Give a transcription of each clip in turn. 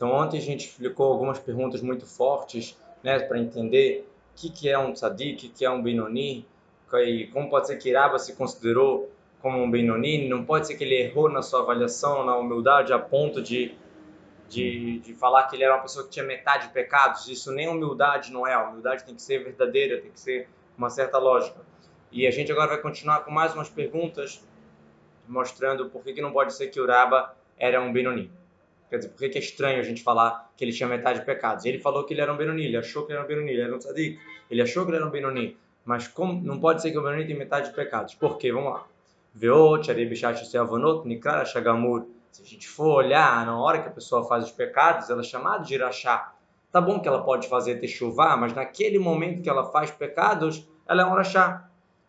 Então ontem a gente explicou algumas perguntas muito fortes, né, para entender o que, que é um tzadik, o que, é um Benoni, e como pode ser que Iraba se considerou como um Benoni, não pode ser que ele errou na sua avaliação, na humildade, a ponto de, de, de falar que ele era uma pessoa que tinha metade de pecados. Isso nem humildade não é. A humildade tem que ser verdadeira, tem que ser uma certa lógica. E a gente agora vai continuar com mais umas perguntas mostrando por que, que não pode ser que Uraba era um Benoni. Quer dizer, por que, é estranho a gente falar que ele tinha metade de pecados? Ele falou que ele era um Benoni, ele achou que ele era um Benoni, ele era um tzadik, ele achou que ele era um Benoni. Mas como, não pode ser que o Benoni tenha metade de pecados. Por quê? Vamos lá. Veot, Aribishat, Seavonot, Nikara, Shagamur. Se a gente for olhar, na hora que a pessoa faz os pecados, ela é chamada de Irachá. Tá bom que ela pode fazer techuvá, mas naquele momento que ela faz pecados, ela é um Irachá.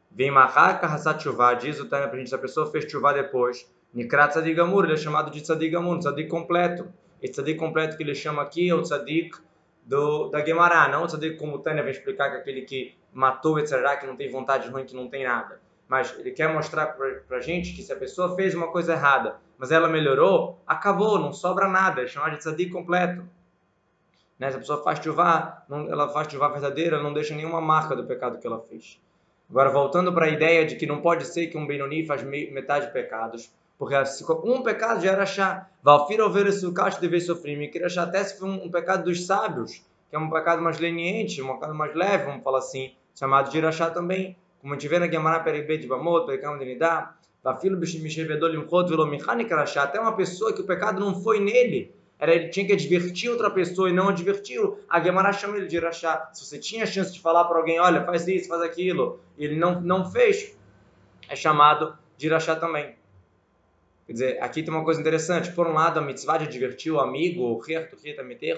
Vem Mahaka Hassat Chuvá, diz o Tânia pra gente, se a pessoa fez chuvá depois, Nikrat Tzadigamur, ele é chamado de Tzadigamur, Tzadik completo. Esse Tzadik completo que ele chama aqui é o Tzadik do, da Gemara, não o Tzadik como o Tânia vai explicar, que é aquele que matou, etc., que não tem vontade ruim, que não tem nada. Mas ele quer mostrar pra, pra gente que se a pessoa fez uma coisa errada, mas ela melhorou, acabou, não sobra nada, é chamado de Tzadik completo. Né? Se a pessoa faz chuvá, ela faz chuvá verdadeira, não deixa nenhuma marca do pecado que ela fez. Agora, voltando para a ideia de que não pode ser que um Benoni faz metade de pecados, porque um pecado já era chá. Esse cacho deve sofrer. Me queria achar até se foi um, pecado dos sábios, que é um pecado mais leniente, um pecado mais leve, vamos falar assim, chamado de irachá também. Como a gente vê na Gemara Peribê de Bamot, Pericam de Nidá, Vafilo até uma pessoa que o pecado não foi nele, era ele tinha que advertir outra pessoa e não advertiu. A Gemara chama ele de Irachá. Se você tinha a chance de falar para alguém, olha, faz isso, faz aquilo, e ele não, não fez, é chamado de Irachá também. Quer dizer, aqui tem uma coisa interessante. Por um lado, a mitzvah de advertir o amigo, o rito,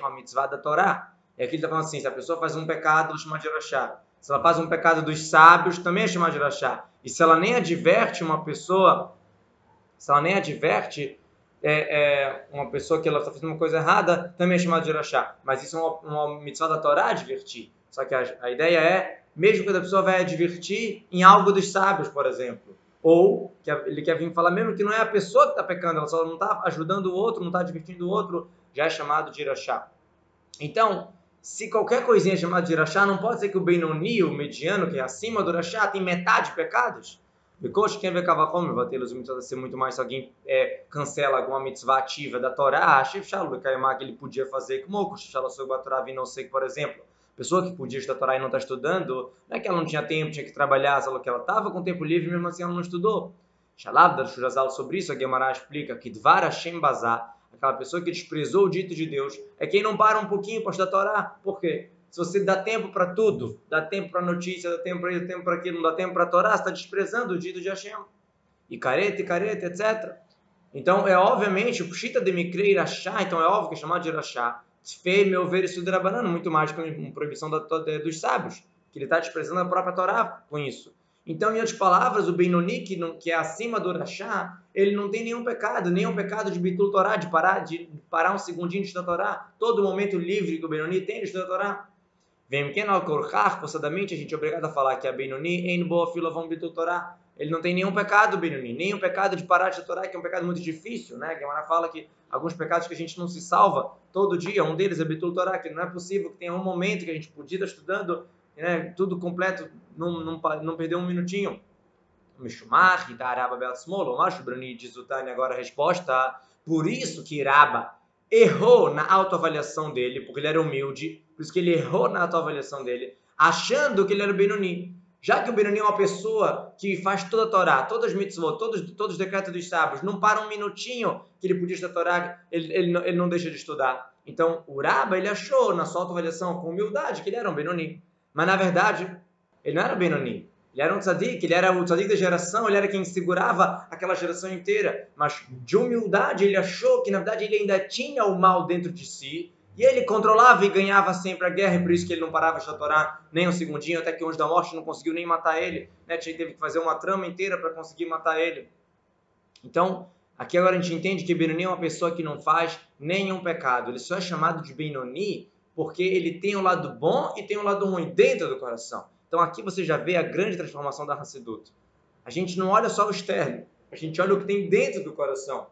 a mitzvah da Torá. E aqui ele está falando assim, se a pessoa faz um pecado, chama de Irachá. Se ela faz um pecado dos sábios, também é chamado de Irachá. E se ela nem adverte uma pessoa, se ela nem adverte é, é, uma pessoa que ela está fazendo uma coisa errada, também é chamada de Irachá. Mas isso é uma, uma mitzvah da Torá, advertir. Só que a, a ideia é, mesmo quando a pessoa vai advertir em algo dos sábios, por exemplo. Ou que ele quer vir falar mesmo que não é a pessoa que está pecando, ela só não está ajudando o outro, não está advertindo o outro, já é chamado de Irachá. Então, se qualquer coisinha é chamada de Irachá, não pode ser que o Benoni, o mediano, que é acima do Irachá, tem metade de pecados? Depois, quem vê Kavachom, vai ter os mitzvot ser muito mais se alguém é, cancela alguma mitzvah ativa da Torá, Shif Shalom, que ele podia fazer, como o Shalom não sei, por exemplo. Pessoa que podia estudar Torá e não está estudando, não é que ela não tinha tempo, tinha que trabalhar, só que ela estava com tempo livre, mesmo assim ela não estudou. Shalav da sobre isso, a Gemara explica que Dvar Hashem Bazar, aquela pessoa que desprezou o dito de Deus, é quem não para um pouquinho para estudar Torá. Por quê? Se você dá tempo para tudo, dá tempo para notícia, dá tempo para isso, dá tempo para aquilo, não dá tempo para Torá, você está desprezando o dito de Hashem. E careta, e careta, etc. Então, é obviamente, o Pshita de Mikre Irachá, então é óbvio que é chamado de Irachá. Tfei, meu ver, isso banana, muito mais que uma proibição da, dos sábios, que ele está desprezando a própria Torá com isso. Então, em outras palavras, o Benoni, que, que é acima do Irachá, ele não tem nenhum pecado, nenhum pecado de Bitul Torá, de parar, de parar um segundinho de estudar Torá. Todo momento livre que o Benoni tem de estudar Torá. Vem que no korchach, forçadamente a gente é obrigado a falar que a Benoni em boa fila vão bitu Torá. Ele não tem nenhum pecado, Benoni, nenhum pecado de parar de Torá, que é um pecado muito difícil, né? Gemara fala que alguns pecados que a gente não se salva todo dia, um deles é bitul Torá, que não é possível que tenha um momento que a gente podia estar estudando, né, tudo completo, não, não, não perder um minutinho. Mishumach, Itaraba Belsmolo, Macho Bruni diz o Tani agora a resposta. Por isso que Iraba errou na autoavaliação dele, porque ele era humilde, por isso que ele errou na autoavaliação dele, achando que ele era Benoni. Já que o Benoni é uma pessoa que faz toda a Torá, todas as mitzvot, todos, todos os decretos dos sábios, não para um minutinho que ele podia estudar Torá, ele, ele, ele não deixa de estudar. Então, o Raba, ele achou na sua autoavaliação, com humildade, que ele era um Benoni. Mas, na verdade, ele não era Benoni. Ele era um tzadik, ele era o tzadik da geração, ele era quem segurava aquela geração inteira. Mas, de humildade, ele achou que, na verdade, ele ainda tinha o mal dentro de si e ele controlava e ganhava sempre a guerra, e por isso que ele não parava de Torá nem um segundinho, até que o anjo da morte não conseguiu nem matar ele. Né? Teve que fazer uma trama inteira para conseguir matar ele. Então, aqui agora a gente entende que Benoni é uma pessoa que não faz nenhum pecado. Ele só é chamado de Benoni porque ele tem o um lado bom e tem o um lado ruim dentro do coração. Então aqui você já vê a grande transformação da Hassidut. A gente não olha só o externo, a gente olha o que tem dentro do coração.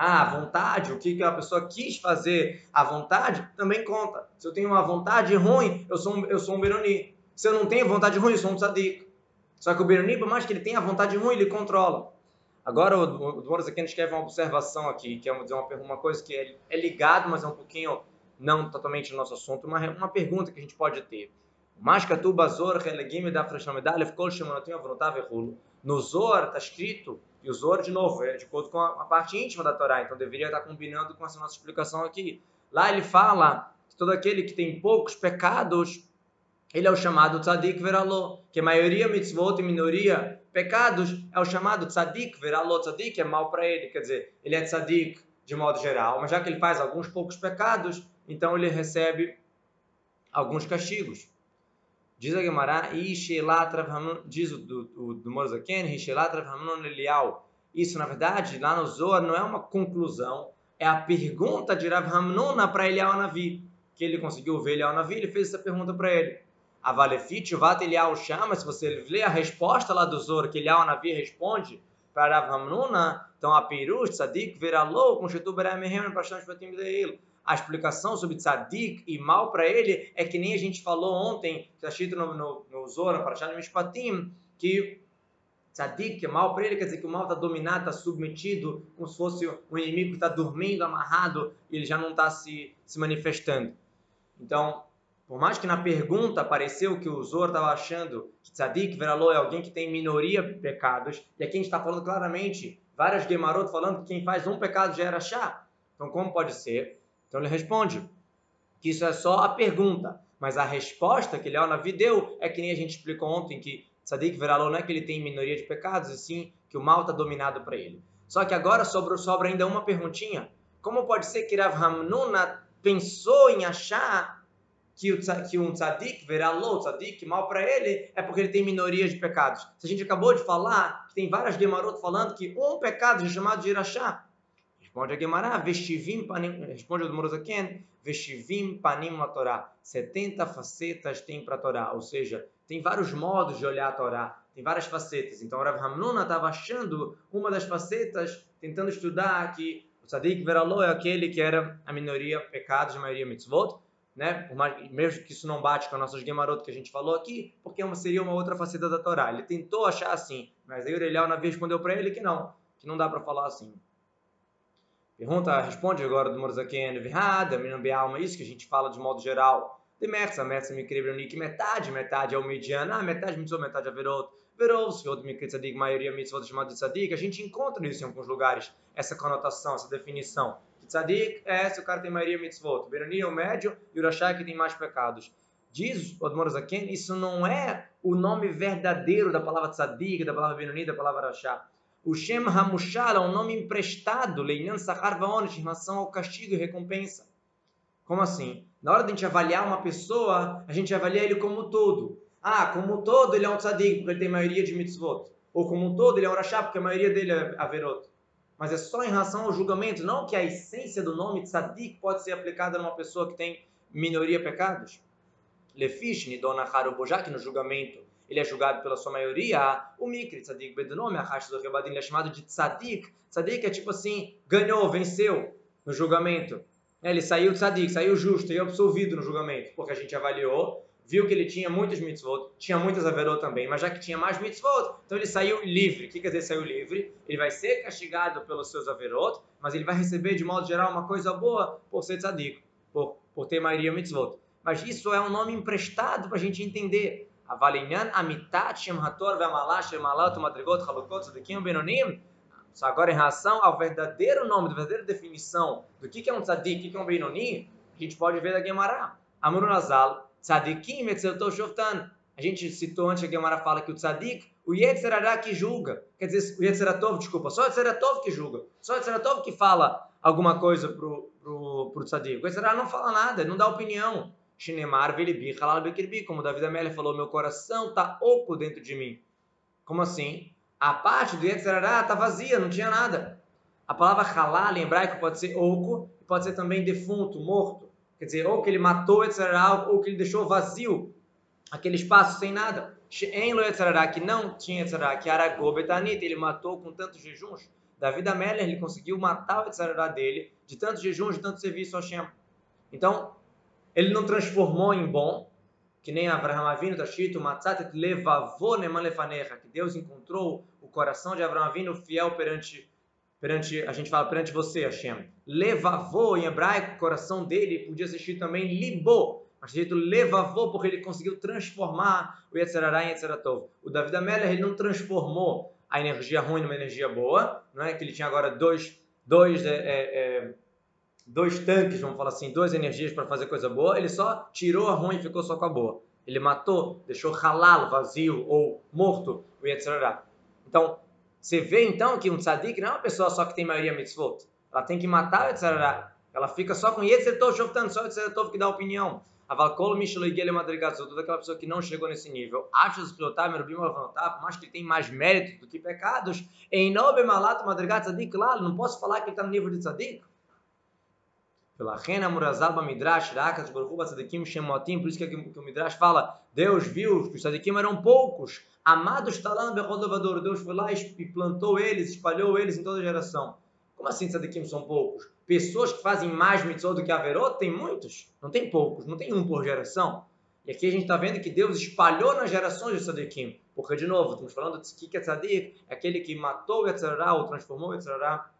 A vontade, o que a pessoa quis fazer, a vontade também conta. Se eu tenho uma vontade ruim, eu sou um, eu sou um Beroni. Se eu não tenho vontade ruim, eu sou um tzadik. Só que o Beroni, por mais que ele tenha vontade ruim, ele controla. Agora o Dvoras aqui escreve uma observação aqui, que é dizer, uma, coisa que é, é ligado, mas é um pouquinho não totalmente no nosso assunto, uma, uma pergunta que a gente pode ter. Mas tu bazor relegime da frashamedalha ficou chamando a vontade No Zohar está escrito e o Zohar, de novo, é de acordo com a, parte íntima da Torá, então deveria estar combinando com essa nossa explicação aqui. Lá ele fala que todo aquele que tem poucos pecados, ele é o chamado tzadik veralô, que a maioria mitzvot e minoria pecados é o chamado tzadik veralô, tzadik é mal para ele, quer dizer, ele é tzadik de modo geral, mas já que ele faz alguns poucos pecados, então ele recebe alguns castigos. Diz a Gemara, diz o do, do, do Morzaken, Isso, na verdade, lá no Zohar não é uma conclusão, é a pergunta de Rav Hamnuna para Eliyahu Navi, que ele conseguiu ver Eliyahu Navi, ele fez essa pergunta para ele. A Valefit, Vat Eliyahu chama, se você lê a resposta lá do Zohar, que Eliyahu Navi responde para Rav Hamnuna, então a Perush, Tzadik, Veralou, com Shetu Beramehem, Pashtan Shvatim Deil a explicação sobre tzadik e mal para ele é que nem a gente falou ontem, que está escrito no, no, no Zohar, para Shad Mishpatim, que tzadik é mal para ele, quer dizer que o mal está dominado, está submetido, como se fosse um inimigo que está dormindo, amarrado, e ele já não está se, se manifestando. Então, por mais que na pergunta apareceu que o Zohar estava achando que tzadik, veralô, é alguém que tem minoria pecados, e aqui a gente está falando claramente, várias Gemarot falando que quem faz um pecado já era chá. Então, como pode ser? Então ele responde que isso é só a pergunta, mas a resposta que Leonavi deu é que nem a gente explicou ontem, que Sadik Veralô não é que ele tem minoria de pecados, e sim que o mal está dominado para ele. Só que agora sobra, sobra ainda uma perguntinha. Como pode ser que Rav Hamnuna pensou em achar que, o, que um tzadik, veralô, tzadik, mal para ele, é porque ele tem minoria de pecados? Se a gente acabou de falar que tem várias Gemarot falando que um pecado é chamado de irachá, Responde a Gemara, vestivim panim, responde o Morozaken, vestivim panim na Torá. 70 facetas tem para a Torá, ou seja, tem vários modos de olhar a Torá, tem várias facetas. Então Rav Hamnuna estava achando uma das facetas, tentando estudar que o Tzadik Veralô é aquele que era a minoria pecados, a maioria mitzvot, né? mesmo que isso não bate com as nossas Gemarot que a gente falou aqui, porque seria uma outra faceta da Torá. Ele tentou achar assim, mas aí o Urelial na vez respondeu para ele que não, que não dá para falar assim. Pergunta, responde agora do Morzaken Vihada, Minambialma, isso que a gente fala de modo geral. De Merza, Merza me que metade, metade é o mediano, ah, metade mitzvot, metade é verot. Se outro me tzadik, maioria mitzvot chamado de tzadik, a gente encontra isso em alguns lugares, essa conotação, essa definição. Tzadik é se o cara tem maioria mitzvot, Beroni é o médio e o Rashai que tem mais pecados. Diz o Admorazaken, isso não é o nome verdadeiro da palavra tzadik, da palavra Beroni, da palavra Rashai. O Shem Hamushal é um nome emprestado, Leinan Sahar Vaonish, em relação ao castigo e recompensa. Como assim? Na hora de a gente avaliar uma pessoa, a gente avalia ele como todo. Ah, como todo ele é um tzadik, porque ele tem maioria de mitzvot. Ou como um todo ele é um rachá, porque a maioria dele é averot. Mas é só em relação ao julgamento, não que a essência do nome tzadik pode ser aplicada numa pessoa que tem minoria pecados. Lefish, Dona Harubojak, no julgamento, ele é julgado pela sua maioria, o Mikri, Tzadik Bedunome, a Racha do Rebadim, ele é chamado de Tzadik. Tzadik é tipo assim, ganhou, venceu no julgamento. Ele saiu Tzadik, saiu justo e absolvido no julgamento, porque a gente avaliou, viu que ele tinha muitos mitzvot, tinha muitas averot também, mas já que tinha mais mitzvot, então ele saiu livre. O que quer dizer saiu livre? Ele vai ser castigado pelos seus averot, mas ele vai receber de modo geral uma coisa boa por ser tzadik, por, por ter maioria mitzvot. Mas isso é um nome emprestado para a gente entender. אבל עניין אמיתת שם התור והמעלה של מעלות ומדרגות חלוקות צדיקים ובינונים só agora em relação ao verdadeiro nome, da verdadeira definição do que é um tzadik, o que é um benoni, a gente pode ver da Gemara. Amor Nazal, tzadikim etzelto shoftan. A gente citou antes, a Gemara fala que o tzadik, o Yetzerará que julga. Quer dizer, o Yetzeratov, desculpa, só o Yetzeratov que julga. Só o Yetzeratov que fala alguma coisa pro, pro, pro tzadik. O Yetzerará não fala nada, não dá opinião. Shinemar velibi halal bekirbi, como Davi Amélia falou, meu coração está oco dentro de mim. Como assim? A parte do Yetzirará está vazia, não tinha nada. A palavra halal em hebraico pode ser oco, pode ser também defunto, morto. Quer dizer, ou que ele matou Yetzirará, ou que ele deixou vazio aquele espaço sem nada. She'en lo Yetzirará, que não tinha Yetzirará, que aragou betanit, ele matou com tantos jejuns. Davi da Meller, ele conseguiu matar o Yetzirah dele de tanto jejum, de tanto serviço ao Hashem. Então, ele não transformou em bom, que nem Abraham Avinu está escrito, Matzatet levavô neman lefanecha, que Deus encontrou o coração de Abraham Avinu fiel perante, perante, a gente fala perante você, Hashem. Levavô, em hebraico, o coração dele podia ser escrito também libô, mas escrito levavô, porque ele conseguiu transformar o Yetzirará em Yetzeratov. O David Ameller, ele não transformou a energia ruim numa energia boa, não é que ele tinha agora dois, dois é, é, é dois tanques, vamos falar assim, duas energias para fazer coisa boa, ele só tirou a ruim e ficou só com a boa. Ele matou, deixou halal, vazio ou morto o Yetzirah. Então, você vê então que um tzadik não é uma pessoa só que tem maioria mitzvot. Ela tem que matar o Yetzirah. Ela fica só com Tov Shoftan, só o Yetzer Tov que dá opinião. Avalkol Mishalogele Madrigatzot, toda aquela pessoa que não chegou nesse nível. Acha os pilotar, Merubim Alvanotar, mas que ele tem mais méritos do que pecados. Em Nobe Malato Madrigatzadik, claro, não posso falar que ele está no nível de tzadik. Pela Rena Murazaba Midrash, Rakas, Baruchu, Tzadikim, Shemotim, por isso que, que o Midrash fala, Deus viu que os Tzadikim eram poucos, amados Talan Berodovador, Deus foi lá e plantou eles, espalhou eles em toda geração. Como assim Tzadikim são poucos? Pessoas que fazem mais mitzvot do que Averot, tem muitos, não tem poucos, não tem um por geração. E aqui a gente está vendo que Deus espalhou nas gerações de Tzadikim. Porque, de novo, estamos falando de que é é aquele que matou Yetzirah ou transformou Yetzirah,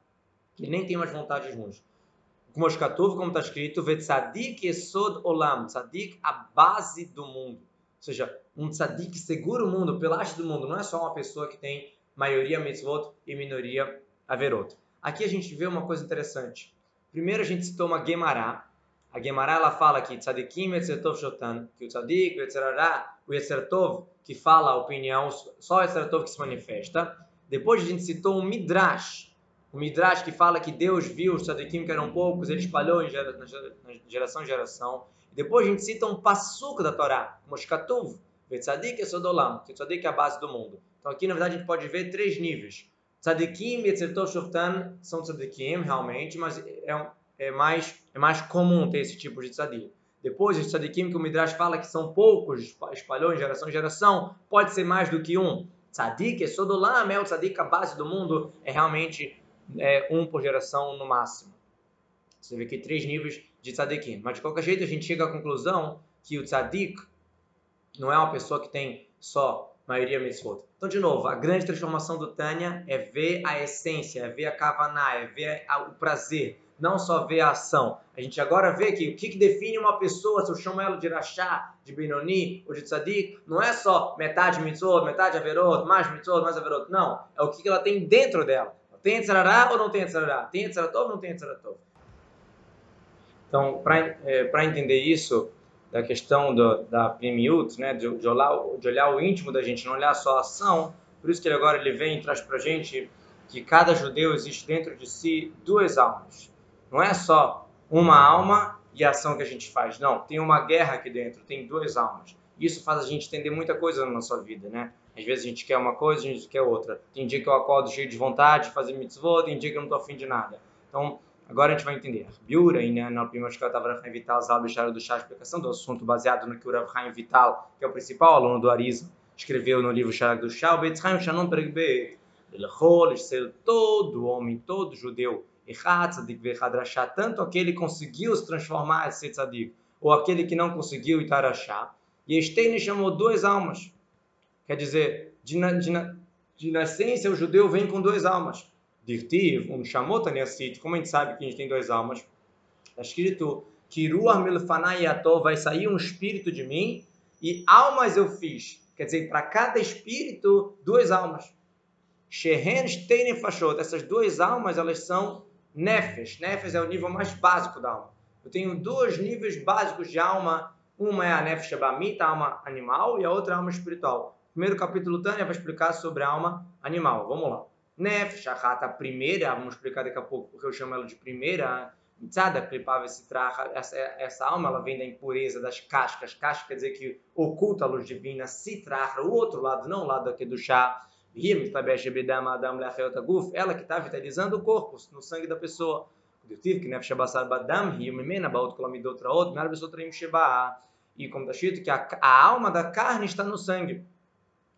que nem tem mais vontades ruins como como está escrito, Vetzadik Esod Olam, Tzadik, a base do mundo. Ou seja, um tzadik segura o mundo, pilaste do mundo. Não é só uma pessoa que tem maioria mitzvot e minoria averot. Aqui a gente vê uma coisa interessante. Primeiro a gente citou uma Gemara. A Gemara ela fala que tzadikim etzertov shotan, que o tzadik, o etzerará, o etzertov, que fala a opinião, só o etzertov que se manifesta. Depois a gente citou um Midrash, o Midrash que fala que Deus viu os tzadikim que eram poucos, ele espalhou em gera, geração em geração. Depois a gente cita um passuco da Torá, Moshkatuv, Vetzadik e Sodolam, que Tzadik é a base do mundo. Então aqui na verdade a gente pode ver três níveis. Tzadikim e Etzertov Shoftan são tzadikim realmente, mas é, é, mais, é mais comum ter esse tipo de tzadik. Depois, os tzadikim que o Midrash fala que são poucos, espalhou em geração em geração, pode ser mais do que um. Tzadik, Sodolam, é o tzadik, a base do mundo, é realmente é, um por geração no máximo. Você vê aqui três níveis de tzadikim. Mas de qualquer jeito a gente chega à conclusão que o tzadik não é uma pessoa que tem só maioria mitzvot. Então, de novo, a grande transformação do Tânia é ver a essência, é ver a kavaná, é ver a, o prazer, não só ver a ação. A gente agora vê que o que, que define uma pessoa, se eu chamo ela de rachá, de benoni ou de tzadik, não é só metade mitzvot, metade averot, mais mitzvot, mais averot, não. É o que, que ela tem dentro dela. Tem Etzarará ou não tem Etzarará? Tem Etzaratov ou não tem Etzaratov? Então, para é, entender isso, da questão do, da primiut, né, de, de, olhar, de olhar o íntimo da gente, não olhar só a ação, por isso que ele agora ele vem e traz para a gente que cada judeu existe dentro de si duas almas. Não é só uma alma e a ação que a gente faz, não. Tem uma guerra aqui dentro, tem duas almas. Isso faz a gente entender muita coisa na nossa vida, né? Às vezes a gente quer uma coisa, a gente quer outra. Tem dia que eu acordo cheio de vontade de fazer mitzvot, tem dia que eu não estou afim de nada. Então, agora a gente vai entender. Biura, e né, na escola estava Rafael Vital, Zalbe do chá explicação do assunto baseado no que o Rafael Vital, que é o principal aluno do Arisa, escreveu no livro Sharak do Chá, o Betzchaim Shannon Pregbeit, Elechol, ser todo homem, todo judeu, Echat, Tzadik, Vechadrashá, tanto aquele que conseguiu se transformar em tzadik, ou aquele que não conseguiu, Itarashá. E Esteine chamou duas almas, Quer dizer, de, de, de nascença o judeu vem com duas almas. Dirtiv, um chamot aniasit, como a gente sabe que a gente tem duas almas, está escrito Kiruah milfanayato, vai sair um espírito de mim e almas eu fiz. Quer dizer, para cada espírito, duas almas. Shehen Steinen Fashot, essas duas almas, elas são nefes. Nefes é o nível mais básico da alma. Eu tenho dois níveis básicos de alma. Uma é a nefesh abamita, a alma animal, e a outra é a alma espiritual. Primeiro capítulo Tânia vai explicar sobre a alma animal. Vamos lá. Nef, Shahata, a primeira, vamos explicar daqui a pouco porque eu chamo ela de primeira. Mitzada, Klipava, esse traja, essa, essa alma, ela vem da impureza das cascas. Casca quer dizer que oculta a luz divina. Se traja, o outro lado, não o lado aqui do chá. Ela que está vitalizando o corpo, no sangue da pessoa. E como está escrito que a, a alma da carne está no sangue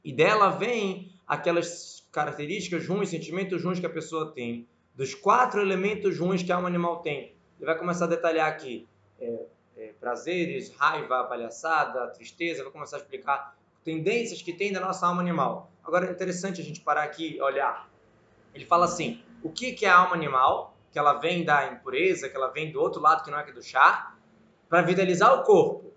e dela vem aquelas características ruins, sentimentos ruins que a pessoa tem, dos quatro elementos ruins que alma animal tem. Ele vai começar a detalhar aqui é, é, prazeres, raiva, palhaçada, tristeza, vai começar a explicar tendências que tem da nossa alma animal. Agora é interessante a gente parar aqui e olhar. Ele fala assim: o que, que é a alma animal? Que ela vem da impureza, que ela vem do outro lado que não é aqui do chá, para vitalizar o corpo.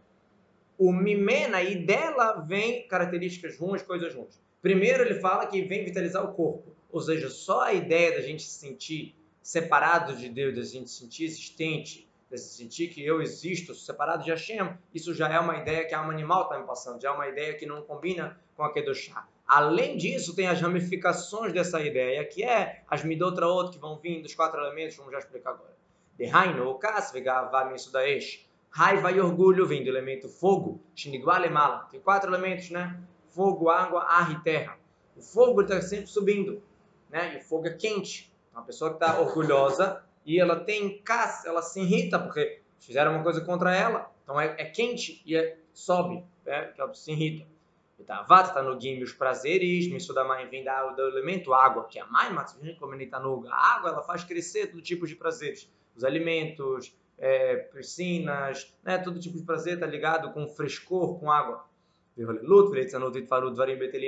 O mimena e dela vem características ruins, coisas ruins. Primeiro ele fala que vem vitalizar o corpo, ou seja, só a ideia da gente se sentir separado de Deus, da gente se sentir existente, de sentir que eu existo separado de Hashem, isso já é uma ideia que a alma animal está me passando, já é uma ideia que não combina com a Kedoshá. Além disso, tem as ramificações dessa ideia, que é as outra que vão vir dos quatro elementos, vamos já explicar agora. De Haino, o Kas, Vegavá, Misudaesh. Raiva e orgulho vem do elemento fogo, Shiniguale Mala. Tem quatro elementos, né? Fogo, água, ar e terra. O fogo está sempre subindo, né? E o fogo é quente. Uma pessoa que está orgulhosa, e ela tem caça, ela se irrita porque fizeram uma coisa contra ela, então é, é quente e é, sobe, né? que ela se irrita. Vata está no guime os prazeres, isso da mãe vem da, do elemento água, que é a ele está no a água, ela faz crescer todo tipo de prazeres, os alimentos, é, piscinas, né? todo tipo de prazer está ligado com frescor, com água.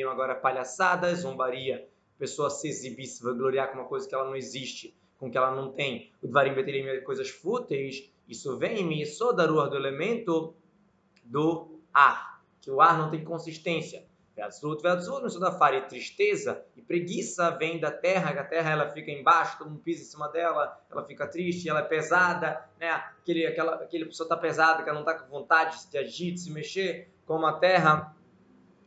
Agora palhaçada, zombaria, pessoa se exibir, se gloriar com uma coisa que ela não existe com que ela não tem o Dvarim Betelim é coisas fúteis, isso vem sou da rua do elemento do ar, que o ar não tem consistência. Veatzut, Veatzut, isso da faria tristeza e preguiça vem da terra, que a terra ela fica embaixo, todo mundo pisa em cima dela, ela fica triste, ela é pesada, né? Aquele, aquela, aquele pessoa está pesada, que ela não está com vontade de agir, de se mexer, como a terra,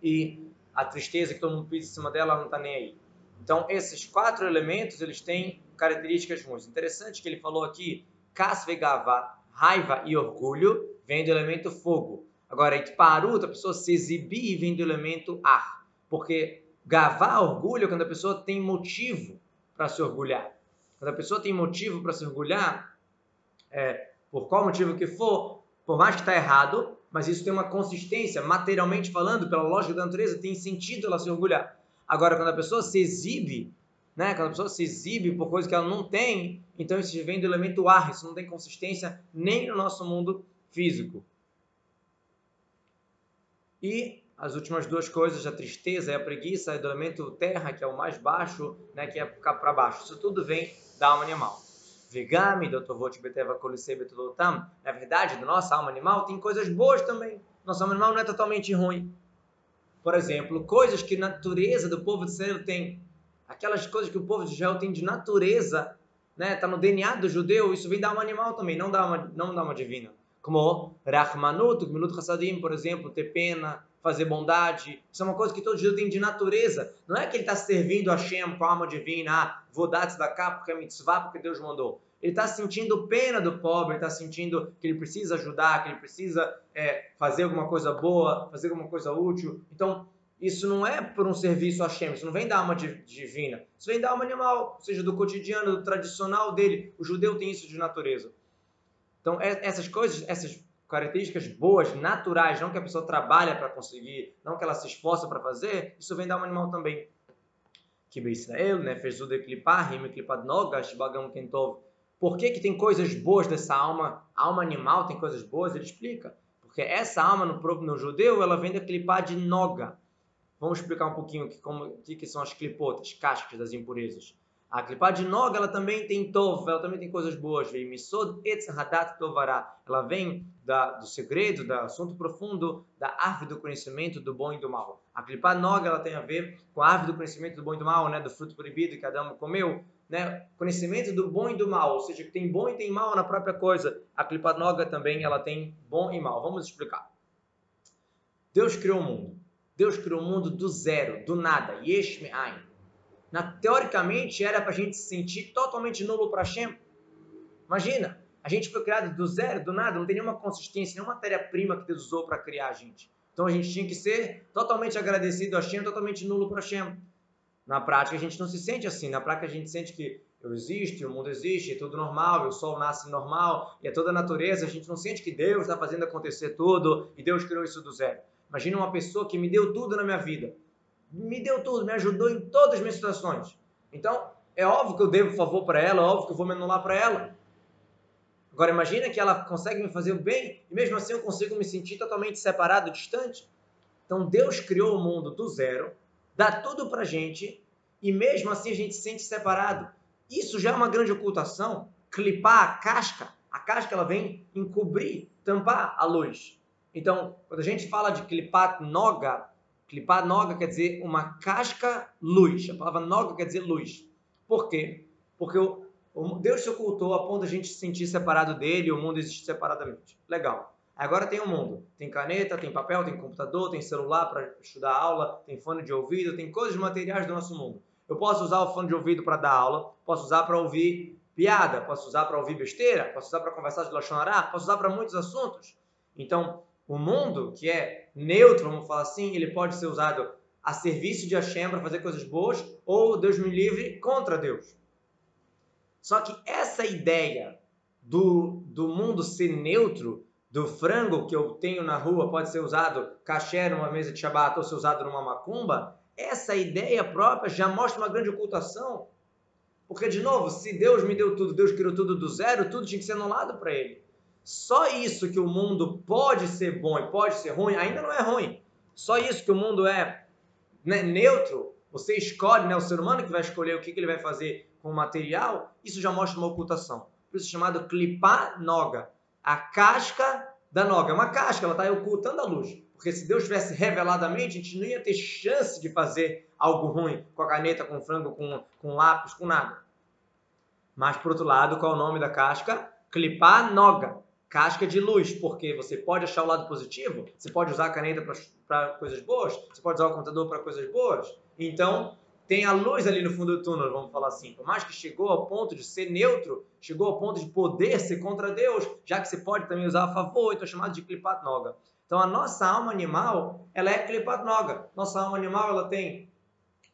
e a tristeza que todo mundo pisa em cima dela, ela não está nem aí. Então, esses quatro elementos, eles têm características ruins. Interessante que ele falou aqui, kasvegava, raiva e orgulho, vem do elemento fogo. Agora, itparut, a pessoa se exibir, vem do elemento ar. Porque gavá, orgulho, quando a pessoa tem motivo para se orgulhar. Quando a pessoa tem motivo para se orgulhar, é, por qual motivo que for, por mais que está errado, mas isso tem uma consistência, materialmente falando, pela lógica da natureza, tem sentido ela se orgulhar. Agora, quando a pessoa se exibe, né? Quando a pessoa se exibe por coisa que ela não tem, então isso vem do elemento ar, isso não tem consistência nem no nosso mundo físico. E as últimas duas coisas, a tristeza e a preguiça, é do elemento terra, que é o mais baixo, né, que é para baixo. Isso tudo vem da alma animal. Vegami, Dotovot Beteva Kolisebetotam. Na verdade, da nossa alma animal tem coisas boas também. Nossa alma animal não é totalmente ruim. Por exemplo, coisas que a natureza do povo de Israel tem aquelas coisas que o povo de Israel tem de natureza, né? Tá no DNA do judeu, isso vem da alma animal também, não da alma, não da alma divina. Como Rahmanut, Gmilut Hassadim, por exemplo, ter pena, fazer bondade. Isso é uma coisa que todo judeu tem de natureza. Não é que ele está servindo a Hashem com a alma divina, ah, vou dar da cá porque é mitzvah, porque Deus mandou. Ele está sentindo pena do pobre, está sentindo que ele precisa ajudar, que ele precisa é, fazer alguma coisa boa, fazer alguma coisa útil. Então, isso não é por um serviço a Hashem, isso não vem da alma divina, isso vem da alma animal, ou seja, do cotidiano, do tradicional dele. O judeu tem isso de natureza. Então, essas coisas, essas características boas, naturais, não que a pessoa trabalha para conseguir, não que ela se esforça para fazer, isso vem da alma animal também. Que Israel, né, fez o declipar, rime clipad nogash, bagam kentov. Por que, que tem coisas boas dessa alma? A alma animal tem coisas boas? Ele explica. Porque essa alma no, no judeu, ela vem da clipar de noga. Vamos explicar um pouquinho que, como, que, que são as clipotas, cascas das impurezas. A clipá de Nog, ela também tem tov, ela também tem coisas boas. Vem misod etz hadat tovará. Ela vem da, do segredo, do assunto profundo, da árvore do conhecimento do bom e do mal. A clipá Nog, ela tem a ver com a árvore do conhecimento do bom e do mal, né, do fruto proibido que Adão comeu. Né, conhecimento do bom e do mal, ou seja, que tem bom e tem mal na própria coisa. A clipá Noga também, ela tem bom e mal. Vamos explicar. Deus criou o mundo. Deus criou o mundo do zero, do nada. Yesh me'ain. Na, teoricamente, era para a gente se sentir totalmente nulo para Hashem. Imagina, a gente foi criado do zero, do nada, não tem nenhuma consistência, nenhuma matéria-prima que Deus usou para criar a gente. Então a gente tinha que ser totalmente agradecido a Hashem, totalmente nulo para Hashem. Na prática a gente não se sente assim, na prática a gente sente que eu existo, o mundo existe, é tudo normal, o sol nasce normal, e é toda a natureza, a gente não sente que Deus está fazendo acontecer tudo, e Deus criou isso do zero. Imagina uma pessoa que me deu tudo na minha vida. Me deu tudo, me ajudou em todas as minhas situações. Então, é óbvio que eu devo favor para ela, é óbvio que eu vou me anular para ela. Agora, imagina que ela consegue me fazer o bem e mesmo assim eu consigo me sentir totalmente separado, distante. Então, Deus criou o mundo do zero, dá tudo para gente e mesmo assim a gente se sente separado. Isso já é uma grande ocultação. Clipar a casca, a casca ela vem encobrir, tampar a luz. Então, quando a gente fala de clipar noga, clipar noga quer dizer uma casca luz. A palavra noga quer dizer luz. Por quê? Porque o, o Deus se ocultou a ponto de a gente se sentir separado dele o mundo existe separadamente. Legal. Agora tem o um mundo. Tem caneta, tem papel, tem computador, tem celular para estudar aula, tem fone de ouvido, tem coisas materiais do nosso mundo. Eu posso usar o fone de ouvido para dar aula, posso usar para ouvir piada, posso usar para ouvir besteira, posso usar para conversar de Lachonará, posso usar para muitos assuntos. Então, o mundo, que é neutro, vamos falar assim, ele pode ser usado a serviço de Hashem para fazer coisas boas, ou, Deus me livre, contra Deus. Só que essa ideia do, do mundo ser neutro, do frango que eu tenho na rua pode ser usado caché numa mesa de Shabbat ou ser usado numa macumba, essa ideia própria já mostra uma grande ocultação. Porque, de novo, se Deus me deu tudo, Deus criou tudo do zero, tudo tinha que ser anulado para ele. Só isso que o mundo pode ser bom e pode ser ruim, ainda não é ruim. Só isso que o mundo é né, neutro, você escolhe, né, o ser humano que vai escolher o que, que ele vai fazer com o material, isso já mostra uma ocultação. Por isso é chamado clipar noga. A casca da noga. É uma casca, ela está ocultando a luz. Porque se Deus tivesse reveladamente, a gente não ia ter chance de fazer algo ruim com a caneta, com o frango, com, com lápis, com nada. Mas, por outro lado, qual é o nome da casca? Clipar noga. Casca de luz, porque você pode achar o lado positivo, você pode usar a caneta para coisas boas, você pode usar o computador para coisas boas. Então, tem a luz ali no fundo do túnel, vamos falar assim. Por mais que chegou ao ponto de ser neutro, chegou ao ponto de poder ser contra Deus, já que você pode também usar a favor, então é chamado de klipat noga. Então a nossa alma animal, ela é klipat noga. Nossa alma animal, ela tem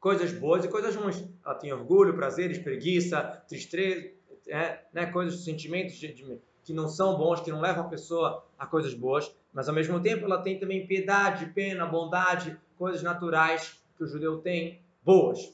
coisas boas e coisas ruins. Ela tem orgulho, prazeres, preguiça, tristeza, é, né, coisas, sentimentos de, de, que não são bons, que não levam a pessoa a coisas boas, mas ao mesmo tempo ela tem também piedade, pena, bondade, coisas naturais que o judeu tem, boas.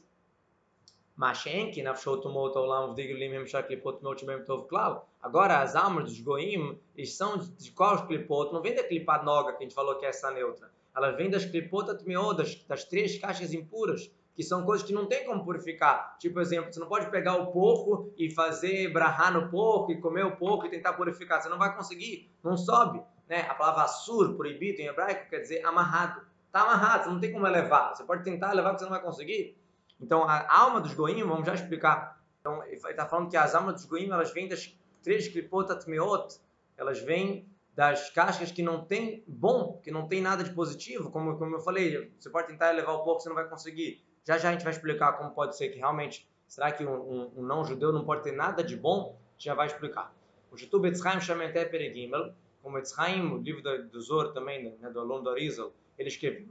Agora, as almas dos goim, são de qual clipot? Não vem da clipat noga, que a gente falou que é essa neutra. Elas vêm das clipotas das, das três caixas impuras, que são coisas que não tem como purificar. Tipo, exemplo, você não pode pegar o porco e fazer brahar no porco e comer o porco e tentar purificar. Você não vai conseguir, não sobe. Né? A palavra assur, proibido em hebraico, quer dizer amarrado. Está amarrado, você não tem como elevar. Você pode tentar elevar, que você não vai conseguir. Então, a alma dos goim, vamos já explicar. Então, ele está falando que as almas dos goim, elas vêm das três klipotat meot, elas vêm das cascas que não tem bom, que não tem nada de positivo, como, como eu falei, você pode tentar elevar o porco, você não vai conseguir. Já já a gente vai explicar como pode ser que realmente, será que um, um, um não-judeu não pode ter nada de bom? Já vai explicar. O Jutub Etzchaim chama até Peregimel, como Etzchaim, o livro do, do Zor também, né, do aluno do Arizal, ele escreveu,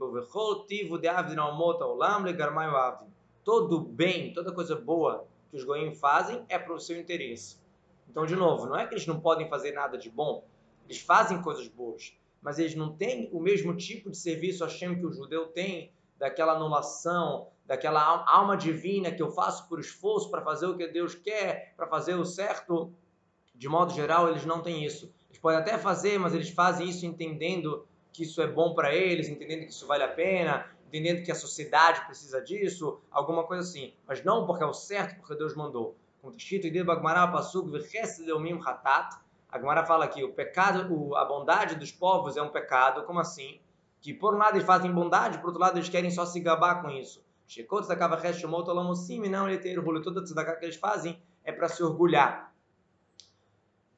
Todo bem, toda coisa boa que os goim fazem é para o seu interesse. Então, de novo, não é que eles não podem fazer nada de bom, eles fazem coisas boas, mas eles não têm o mesmo tipo de serviço Hashem que o judeu tem, daquela anulação, daquela alma divina que eu faço por esforço para fazer o que Deus quer, para fazer o certo. De modo geral, eles não têm isso. Eles podem até fazer, mas eles fazem isso entendendo que isso é bom para eles, entendendo que isso vale a pena, entendendo que a sociedade precisa disso, alguma coisa assim. Mas não porque é o certo, porque Deus mandou. A Gemara fala que o pecado, a bondade dos povos é um pecado, como assim? Que por um lado eles fazem bondade, por outro lado eles querem só se gabar com isso. Shekot Tzedakah Vecheshomot Olamosim, não ele ter orgulho. Toda tzedakah que eles fazem é para se orgulhar.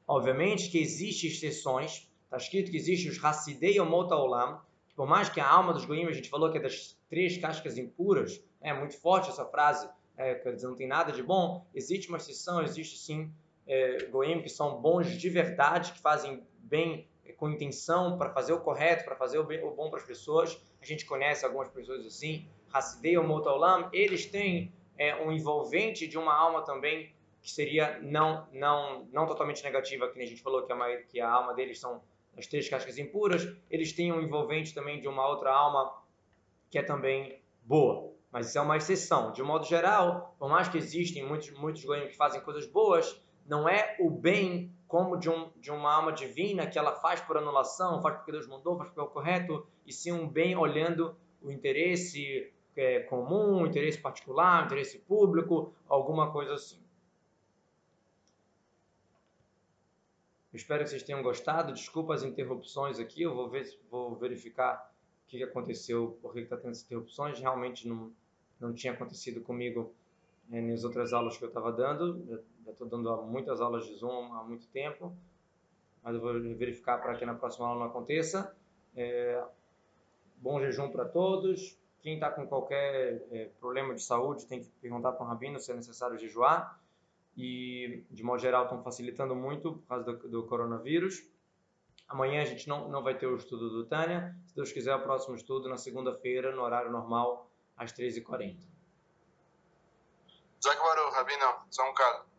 Obviamente que existem exceções, Está escrito que existe os Hassidei Omota Olam, que por mais que a alma dos Goim, a gente falou que é das três cascas impuras, é muito forte essa frase, é, quer dizer, não tem nada de bom, existe uma exceção, existe sim é, Goim que são bons de verdade, que fazem bem é, com intenção para fazer o correto, para fazer o, bem, o bom para as pessoas. A gente conhece algumas pessoas assim, Hassidei Omota Olam, eles têm é, um envolvente de uma alma também que seria não não não totalmente negativa, que a gente falou que a, que a alma deles são as três cascas impuras, eles têm um envolvente também de uma outra alma que é também boa, mas isso é uma exceção. De um modo geral, por mais que existem muitos, muitos goianos que fazem coisas boas, não é o bem como de, um, de uma alma divina que ela faz por anulação, faz porque Deus mandou, faz porque é o correto, e sim um bem olhando o interesse é, comum, interesse particular, interesse público, alguma coisa assim. espero que vocês tenham gostado. Desculpa as interrupções aqui, eu vou, ver, vou verificar o que aconteceu, por que está tendo essas interrupções. Realmente não, não tinha acontecido comigo é, nas outras aulas que eu estava dando. Já estou dando muitas aulas de Zoom há muito tempo, mas eu vou verificar para que na próxima aula não aconteça. É, bom jejum para todos. Quem está com qualquer é, problema de saúde tem que perguntar para o rabino se é necessário jejuar e, de modo geral, estão facilitando muito por causa do, do coronavírus. Amanhã a gente não, não vai ter o estudo do Tânia. Se Deus quiser, o próximo estudo na segunda-feira, no horário normal, às 13h40. Zakbaru, Rabino, São Carlos.